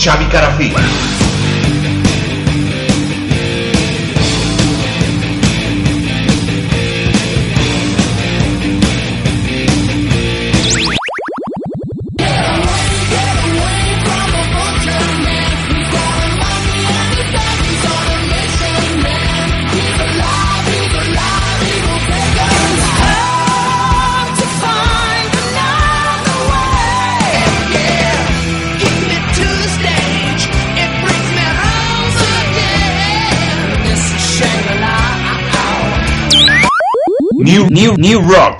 Chami Carafim. New